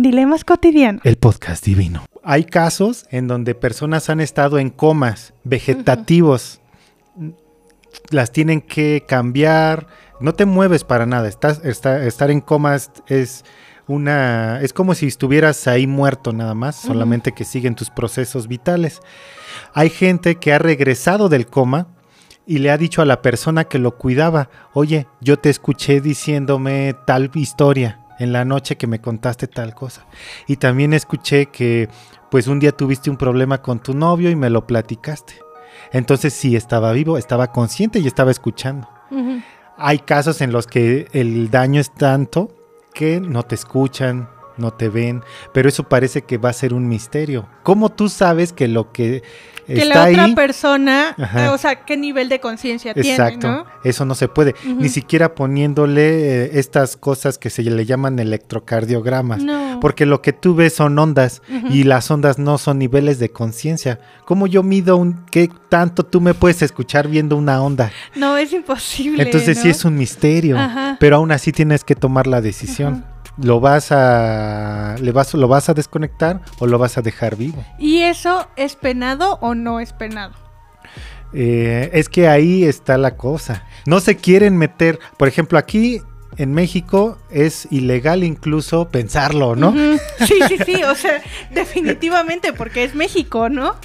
Dilemas cotidianos. El podcast divino. Hay casos en donde personas han estado en comas vegetativos. Las tienen que cambiar. No te mueves para nada. Estás, está- estar en comas es una. Es como si estuvieras ahí muerto nada más. Solamente que siguen tus procesos vitales. Hay gente que ha regresado del coma y le ha dicho a la persona que lo cuidaba, oye, yo te escuché diciéndome tal historia en la noche que me contaste tal cosa. Y también escuché que pues un día tuviste un problema con tu novio y me lo platicaste. Entonces sí estaba vivo, estaba consciente y estaba escuchando. Hay casos en los que el daño es tanto que no te escuchan, no te ven, pero eso parece que va a ser un misterio. ¿Cómo tú sabes que lo que, Que está la otra ahí persona, Ajá. o sea, qué nivel de conciencia Exacto, tiene, ¿no? eso no se puede, ni siquiera poniéndole eh, estas cosas que se le llaman electrocardiogramas, No. porque lo que tú ves son ondas y las ondas no son niveles de conciencia. ¿Cómo yo mido un qué tanto tú me puedes escuchar viendo una onda? No, es imposible. Entonces sí es un misterio, Ajá. pero aún así tienes que tomar la decisión. ¿Lo vas a le vas lo vas a desconectar o lo vas a dejar vivo? ¿Y eso es penado o no es penado? Eh, es que ahí está la cosa. No se quieren meter, por ejemplo, aquí en México es ilegal incluso pensarlo, ¿no? Sí, sí, sí, o sea, definitivamente, porque es México, ¿no?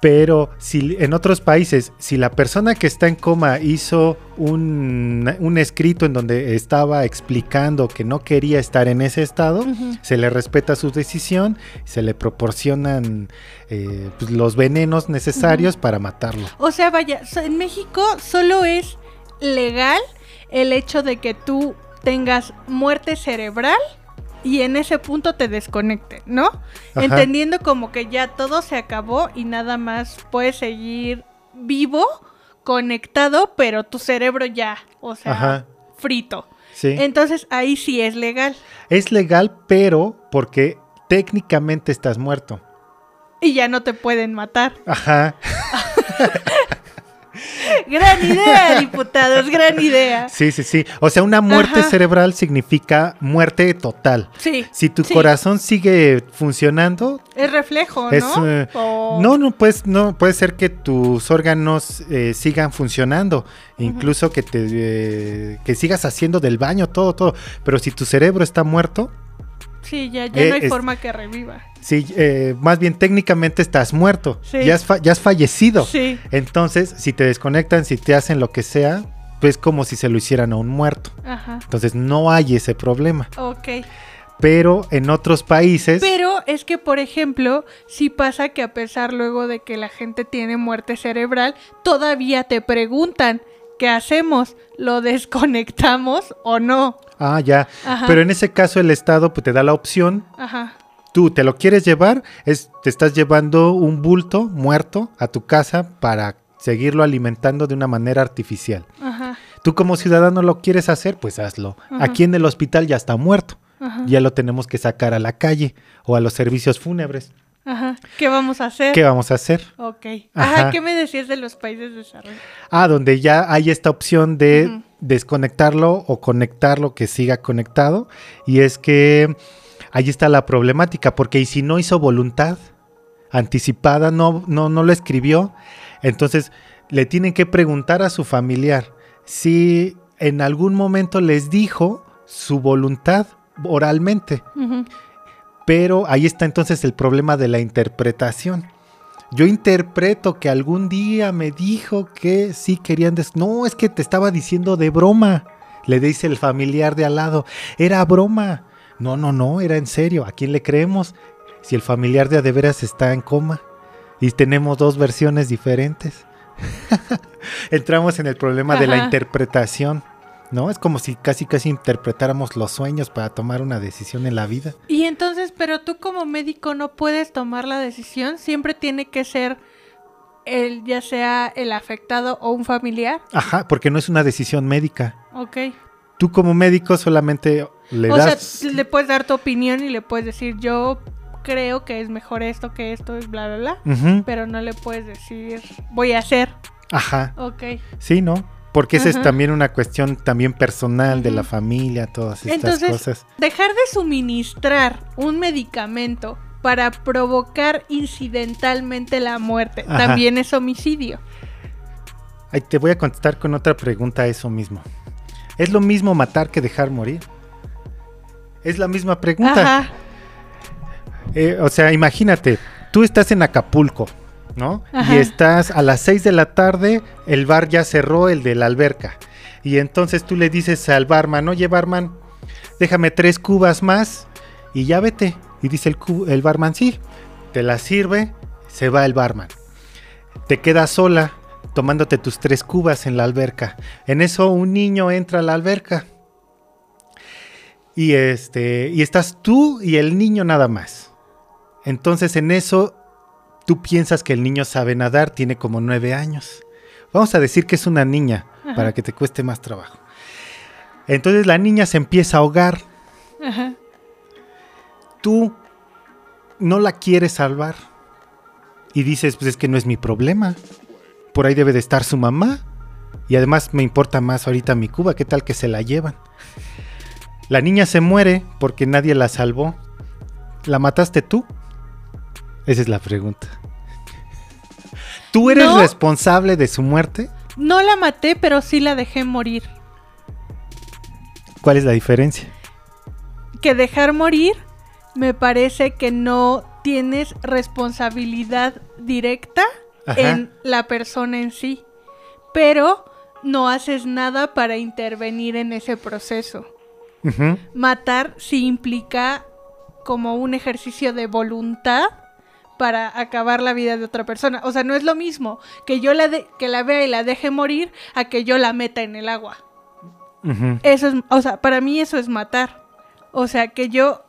Pero si en otros países, si la persona que está en coma hizo un, un escrito en donde estaba explicando que no quería estar en ese estado, se le respeta su decisión, se le proporcionan eh, pues, los venenos necesarios para matarlo. O sea, vaya, en México solo es legal el hecho de que tú tengas muerte cerebral y en ese punto te desconecten, ¿no? Ajá. Entendiendo como que ya todo se acabó y nada más puedes seguir vivo, conectado, pero tu cerebro ya, o sea, Ajá. frito. Sí. Entonces ahí sí es legal. Es legal, pero porque técnicamente estás muerto. Y ya no te pueden matar. Ajá. Gran idea, diputados, gran idea. Sí, sí, sí. O sea, una muerte Ajá. cerebral significa muerte total. Sí. Si tu sí. corazón sigue funcionando, Es reflejo, es, ¿no? eh, O- no, no, pues, no, puede ser que tus órganos eh, sigan funcionando, incluso que te, eh, que sigas haciendo del baño, todo, todo. Pero si tu cerebro está muerto, Sí, ya, ya Eh, no hay es- forma que reviva. sí, eh, más bien técnicamente estás muerto, Sí. ya, has ya has fallecido. Sí. Entonces, si te desconectan, si te hacen lo que sea, pues como si se lo hicieran a un muerto. Ajá. Entonces no hay ese problema. Ok. Pero en otros países, Pero es que, por ejemplo, sí pasa que a pesar luego de que la gente tiene muerte cerebral, todavía te preguntan, ¿qué hacemos? ¿Lo desconectamos o no? Ah, ya. Ajá. Pero en ese caso el Estado pues, te da la opción. Ajá. Tú te lo quieres llevar, es, te estás llevando un bulto muerto a tu casa para seguirlo alimentando de una manera artificial. Ajá. Tú como ciudadano lo quieres hacer, pues hazlo. Ajá. Aquí en el hospital ya está muerto. Ajá. Ya lo tenemos que sacar a la calle o a los servicios fúnebres. Ajá. ¿Qué vamos a hacer? ¿Qué vamos a hacer? Ok. Ajá. Ajá. ¿Qué me decías de los países desarrollados? Ah, donde ya hay esta opción de desconectarlo o conectarlo que siga conectado. Y es que ahí está la problemática, porque y si no hizo voluntad anticipada, no, no, no lo escribió, entonces le tienen que preguntar a su familiar si en algún momento les dijo su voluntad oralmente. Ujú. Pero ahí está entonces el problema de la interpretación. Yo interpreto que algún día me dijo que sí querían... des- No, es que te estaba diciendo de broma. Le dice el familiar de al lado. Era broma. No, no, no, era en serio. ¿A quién le creemos? Si el familiar de a de veras está en coma. Y tenemos dos versiones diferentes. Entramos en el problema de la interpretación. ¿No? Es como si casi casi interpretáramos los sueños para tomar una decisión en la vida. Y entonces, pero tú como médico no puedes tomar la decisión, siempre tiene que ser el, ya sea el afectado o un familiar. Ajá, porque no es una decisión médica. Ok. Tú como médico solamente le o das... sea, le puedes dar tu opinión y le puedes decir, yo creo que es mejor esto que esto, y bla, bla, bla. Ujú, Pero no le puedes decir, voy a hacer. Ajá, Ok. sí, ¿no? Porque esa es también una cuestión también personal de la familia, todas estas Entonces, cosas. dejar de suministrar un medicamento para provocar incidentalmente la muerte Ajá. también es homicidio. Ay, te voy a contestar con otra pregunta a eso mismo. ¿Es lo mismo matar que dejar morir? Es la misma pregunta. Ajá. Eh, o sea, imagínate, tú estás en Acapulco, ¿no? Ajá. Y estás a las 6 de la tarde, el bar ya cerró, el de la alberca. Y entonces tú le dices al barman, oye barman, déjame tres cubas más y ya vete. Y dice el, el barman, sí, te la sirve, se va el barman. Te quedas sola tomándote tus tres cubas en la alberca. En eso un niño entra a la alberca. Y este, y estás tú y el niño nada más. Entonces en eso tú piensas que el niño sabe nadar, tiene como nueve años. Vamos a decir que es una niña Ajá. para que te cueste más trabajo. Entonces la niña se empieza a ahogar. Ajá. Tú no la quieres salvar. Y dices, pues es que no es mi problema. Por ahí debe de estar su mamá. Y además me importa más ahorita mi Cuba. ¿Qué tal que se la llevan? La niña se muere porque nadie la salvó. ¿La mataste tú? Esa es la pregunta. ¿Tú eres No. responsable de su muerte? No la maté, pero sí la dejé morir. ¿Cuál es la diferencia? Que dejar morir me parece que no tienes responsabilidad directa Ajá. en la persona en sí, pero no haces nada para intervenir en ese proceso. Matar sí implica como un ejercicio de voluntad para acabar la vida de otra persona. O sea, no es lo mismo que yo la de- que la vea y la deje morir a que yo la meta en el agua. Eso es, o sea, para mí eso es matar. O sea, que yo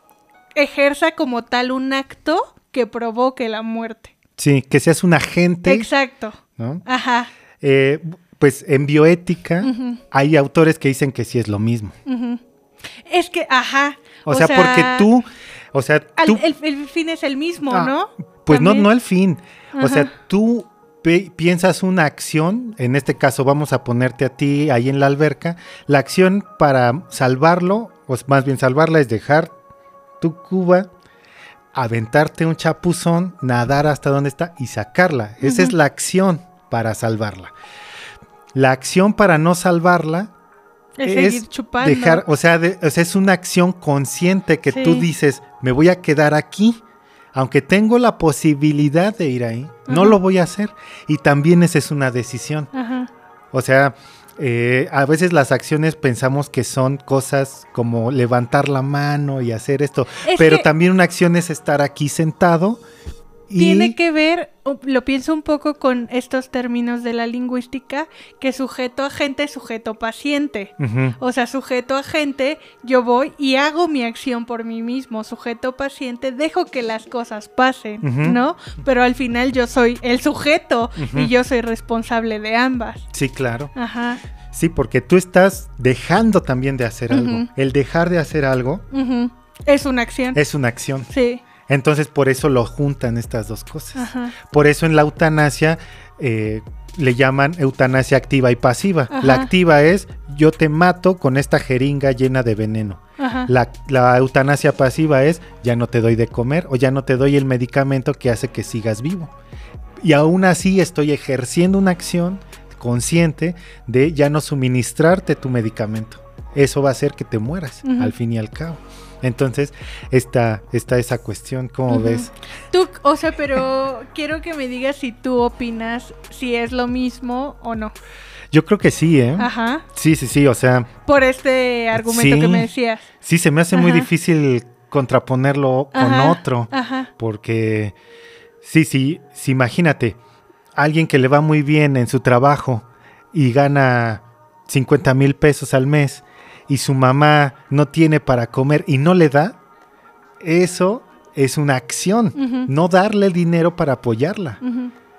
ejerza como tal un acto que provoque la muerte. Sí, que seas un agente. Exacto. ¿no? Ajá. Eh, pues en bioética hay autores que dicen que sí es lo mismo. Es que, ajá. O, sea, porque tú, o sea, al- tú, el, el fin es el mismo, Ah, ¿no? Pues no, También. no el fin. O sea, tú piensas una acción, en este caso vamos a ponerte a ti ahí en la alberca, la acción para salvarlo, o más bien salvarla es dejar tu cuba, aventarte un chapuzón, nadar hasta donde está y sacarla. Esa es la acción para salvarla. La acción para no salvarla Es, es seguir chupando. dejar, o sea, de- o sea, es una acción consciente que tú dices, me voy a quedar aquí, aunque tengo la posibilidad de ir ahí, no lo voy a hacer. Y también esa es una decisión. Ajá. O sea, eh, a veces las acciones pensamos que son cosas como levantar la mano y hacer esto, Es pero que- también una acción es estar aquí sentado y Tiene que ver, lo pienso un poco con estos términos de la lingüística, que sujeto agente, sujeto paciente. O sea, sujeto agente, yo voy y hago mi acción por mí mismo. Sujeto paciente, dejo que las cosas pasen. ¿no? Pero al final yo soy el sujeto y yo soy responsable de ambas. Sí, claro. Ajá. Sí, porque tú estás dejando también de hacer algo. El dejar de hacer algo. Es una acción. es una acción. Sí. Entonces por eso lo juntan estas dos cosas. Ajá. Por eso en la eutanasia eh, le llaman eutanasia activa y pasiva. La activa es yo te mato con esta jeringa llena de veneno. La, la eutanasia pasiva es ya no te doy de comer o ya no te doy el medicamento que hace que sigas vivo. Y aún así estoy ejerciendo una acción consciente de ya no suministrarte tu medicamento. Eso va a hacer que te mueras al fin y al cabo. Entonces está, está esa cuestión, ¿cómo ves? Tú, o sea, pero quiero que me digas si tú opinas si es lo mismo o no. Yo creo que sí, ¿eh? Ajá. Sí, sí, sí, o sea, Por este argumento Sí. que me decías. sí, se me hace muy difícil contraponerlo con otro, Ajá. porque sí, sí, sí, imagínate, alguien que le va muy bien en su trabajo y gana 50 mil pesos al mes y su mamá no tiene para comer y no le da, eso es una acción, no darle el dinero para apoyarla.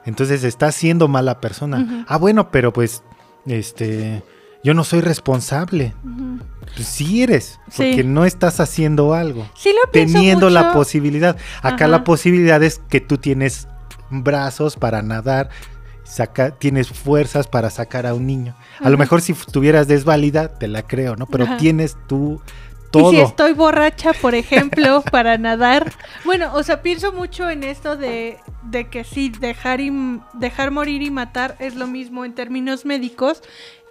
Entonces está siendo mala persona. Ah, bueno, pero pues, este, yo no soy responsable. Pues sí eres, Sí. porque no estás haciendo algo. Sí lo Teniendo la posibilidad. Acá Ajá. la posibilidad es que tú tienes brazos para nadar saca, tienes fuerzas para sacar a un niño. A lo mejor si estuvieras desválida, te la creo, ¿no? Pero Ajá. tienes tú Y todo. si estoy borracha, por ejemplo, para nadar. Bueno, o sea, pienso mucho en esto de, de que sí, dejar, y, dejar morir y matar es lo mismo en términos médicos,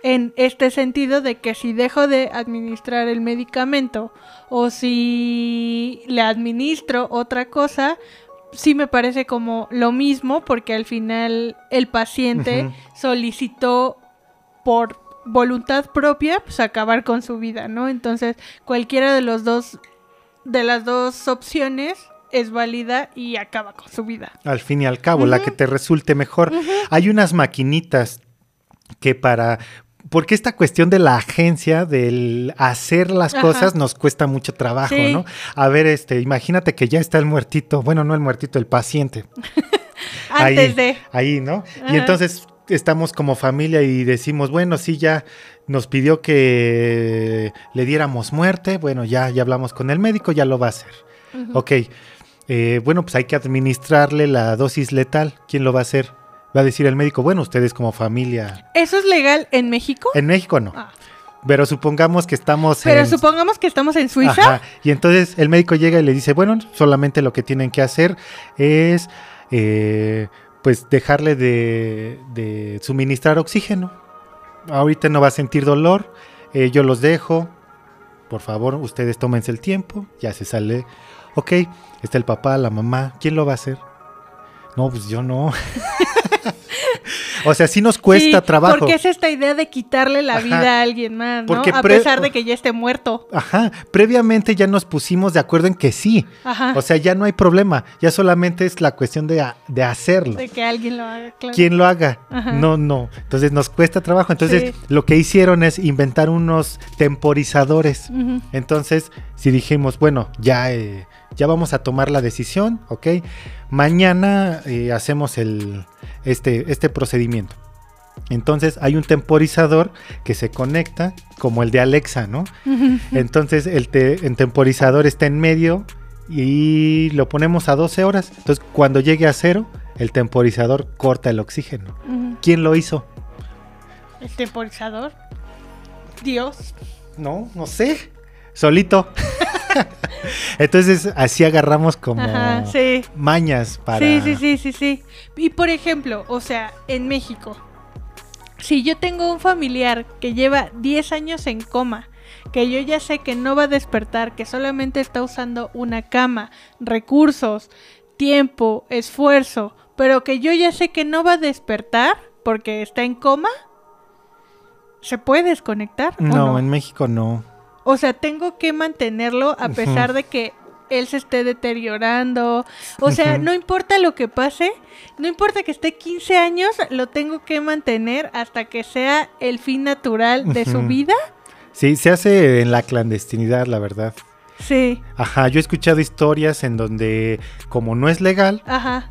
en este sentido de que si dejo de administrar el medicamento o si le administro otra cosa, sí me parece como lo mismo porque al final el paciente solicitó por voluntad propia pues acabar con su vida, ¿no? Entonces, cualquiera de los dos de las dos opciones es válida y acaba con su vida. Al fin y al cabo, la que te resulte mejor. Hay unas maquinitas que para... Porque esta cuestión de la agencia, del hacer las Ajá. cosas, nos cuesta mucho trabajo, Sí. ¿no? A ver, este, imagínate que ya está el muertito, bueno, no el muertito, el paciente. Antes ahí, de Ahí, ¿no? Ajá. Y entonces estamos como familia y decimos, bueno, sí, ya nos pidió que le diéramos muerte, bueno, ya, ya hablamos con el médico, ya lo va a hacer. Ok, eh, bueno, pues hay que administrarle la dosis letal. ¿Quién lo va a hacer? Va a decir el médico, bueno, ustedes como familia. ¿Eso es legal en México? En México no, Ah. pero supongamos que estamos Pero en... supongamos que estamos en Suiza. Ajá, Y entonces el médico llega y le dice, bueno, solamente lo que tienen que hacer es, eh, pues, dejarle de, de suministrar oxígeno. Ahorita no va a sentir dolor, eh, yo los dejo. Por favor, ustedes tómense el tiempo. Ya se sale. Ok, está el papá, la mamá. ¿Quién lo va a hacer? No, pues yo no. o sea, sí nos cuesta Sí, trabajo. Porque es esta idea de quitarle la Ajá. vida a alguien más, ¿no? Porque a pesar de que ya esté muerto. Ajá, previamente ya nos pusimos de acuerdo en que sí. Ajá. O sea, ya no hay problema, ya solamente es la cuestión de, de hacerlo. de que alguien lo haga, claro. ¿Quién lo haga? Ajá. No, no. Entonces nos cuesta trabajo. Entonces Sí. lo que hicieron es inventar unos temporizadores. Entonces, si dijimos, bueno, ya, eh, ya vamos a tomar la decisión, ¿ok? Mañana eh, hacemos el, este, este procedimiento. Entonces hay un temporizador que se conecta como el de Alexa, ¿no? Entonces el, te- el temporizador está en medio y lo ponemos a 12 horas. Entonces cuando llegue a cero, el temporizador corta el oxígeno. ¿Quién lo hizo? El temporizador. Dios. No, no sé. Solito. Entonces así agarramos como Ajá, sí. mañas para... Sí, sí, sí, sí, sí. Y por ejemplo, o sea, en México, si yo tengo un familiar que lleva 10 años en coma, que yo ya sé que no va a despertar, que solamente está usando una cama, recursos, tiempo, esfuerzo, pero que yo ya sé que no va a despertar porque está en coma, ¿se puede desconectar? o no? en México no. O sea, tengo que mantenerlo a pesar de que él se esté deteriorando. O sea, no importa lo que pase, no importa que esté 15 años, lo tengo que mantener hasta que sea el fin natural de su vida. Sí, se hace en la clandestinidad, la verdad. Sí, Ajá, yo he escuchado historias en donde como no es legal, ajá.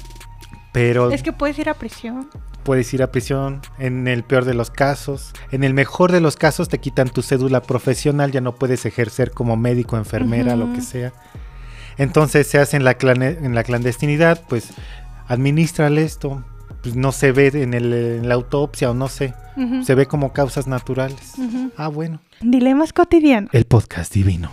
pero Es que puedes ir a prisión. Puedes ir a prisión en el peor de los casos. En el mejor de los casos te quitan tu cédula profesional, ya no puedes ejercer como médico, enfermera, lo que sea. Entonces se hace en la, en la clandestinidad, pues administrale esto. Pues no se ve en, el- en la autopsia o no sé, se ve como causas naturales. Ah, bueno. Dilemas cotidianos. El podcast divino.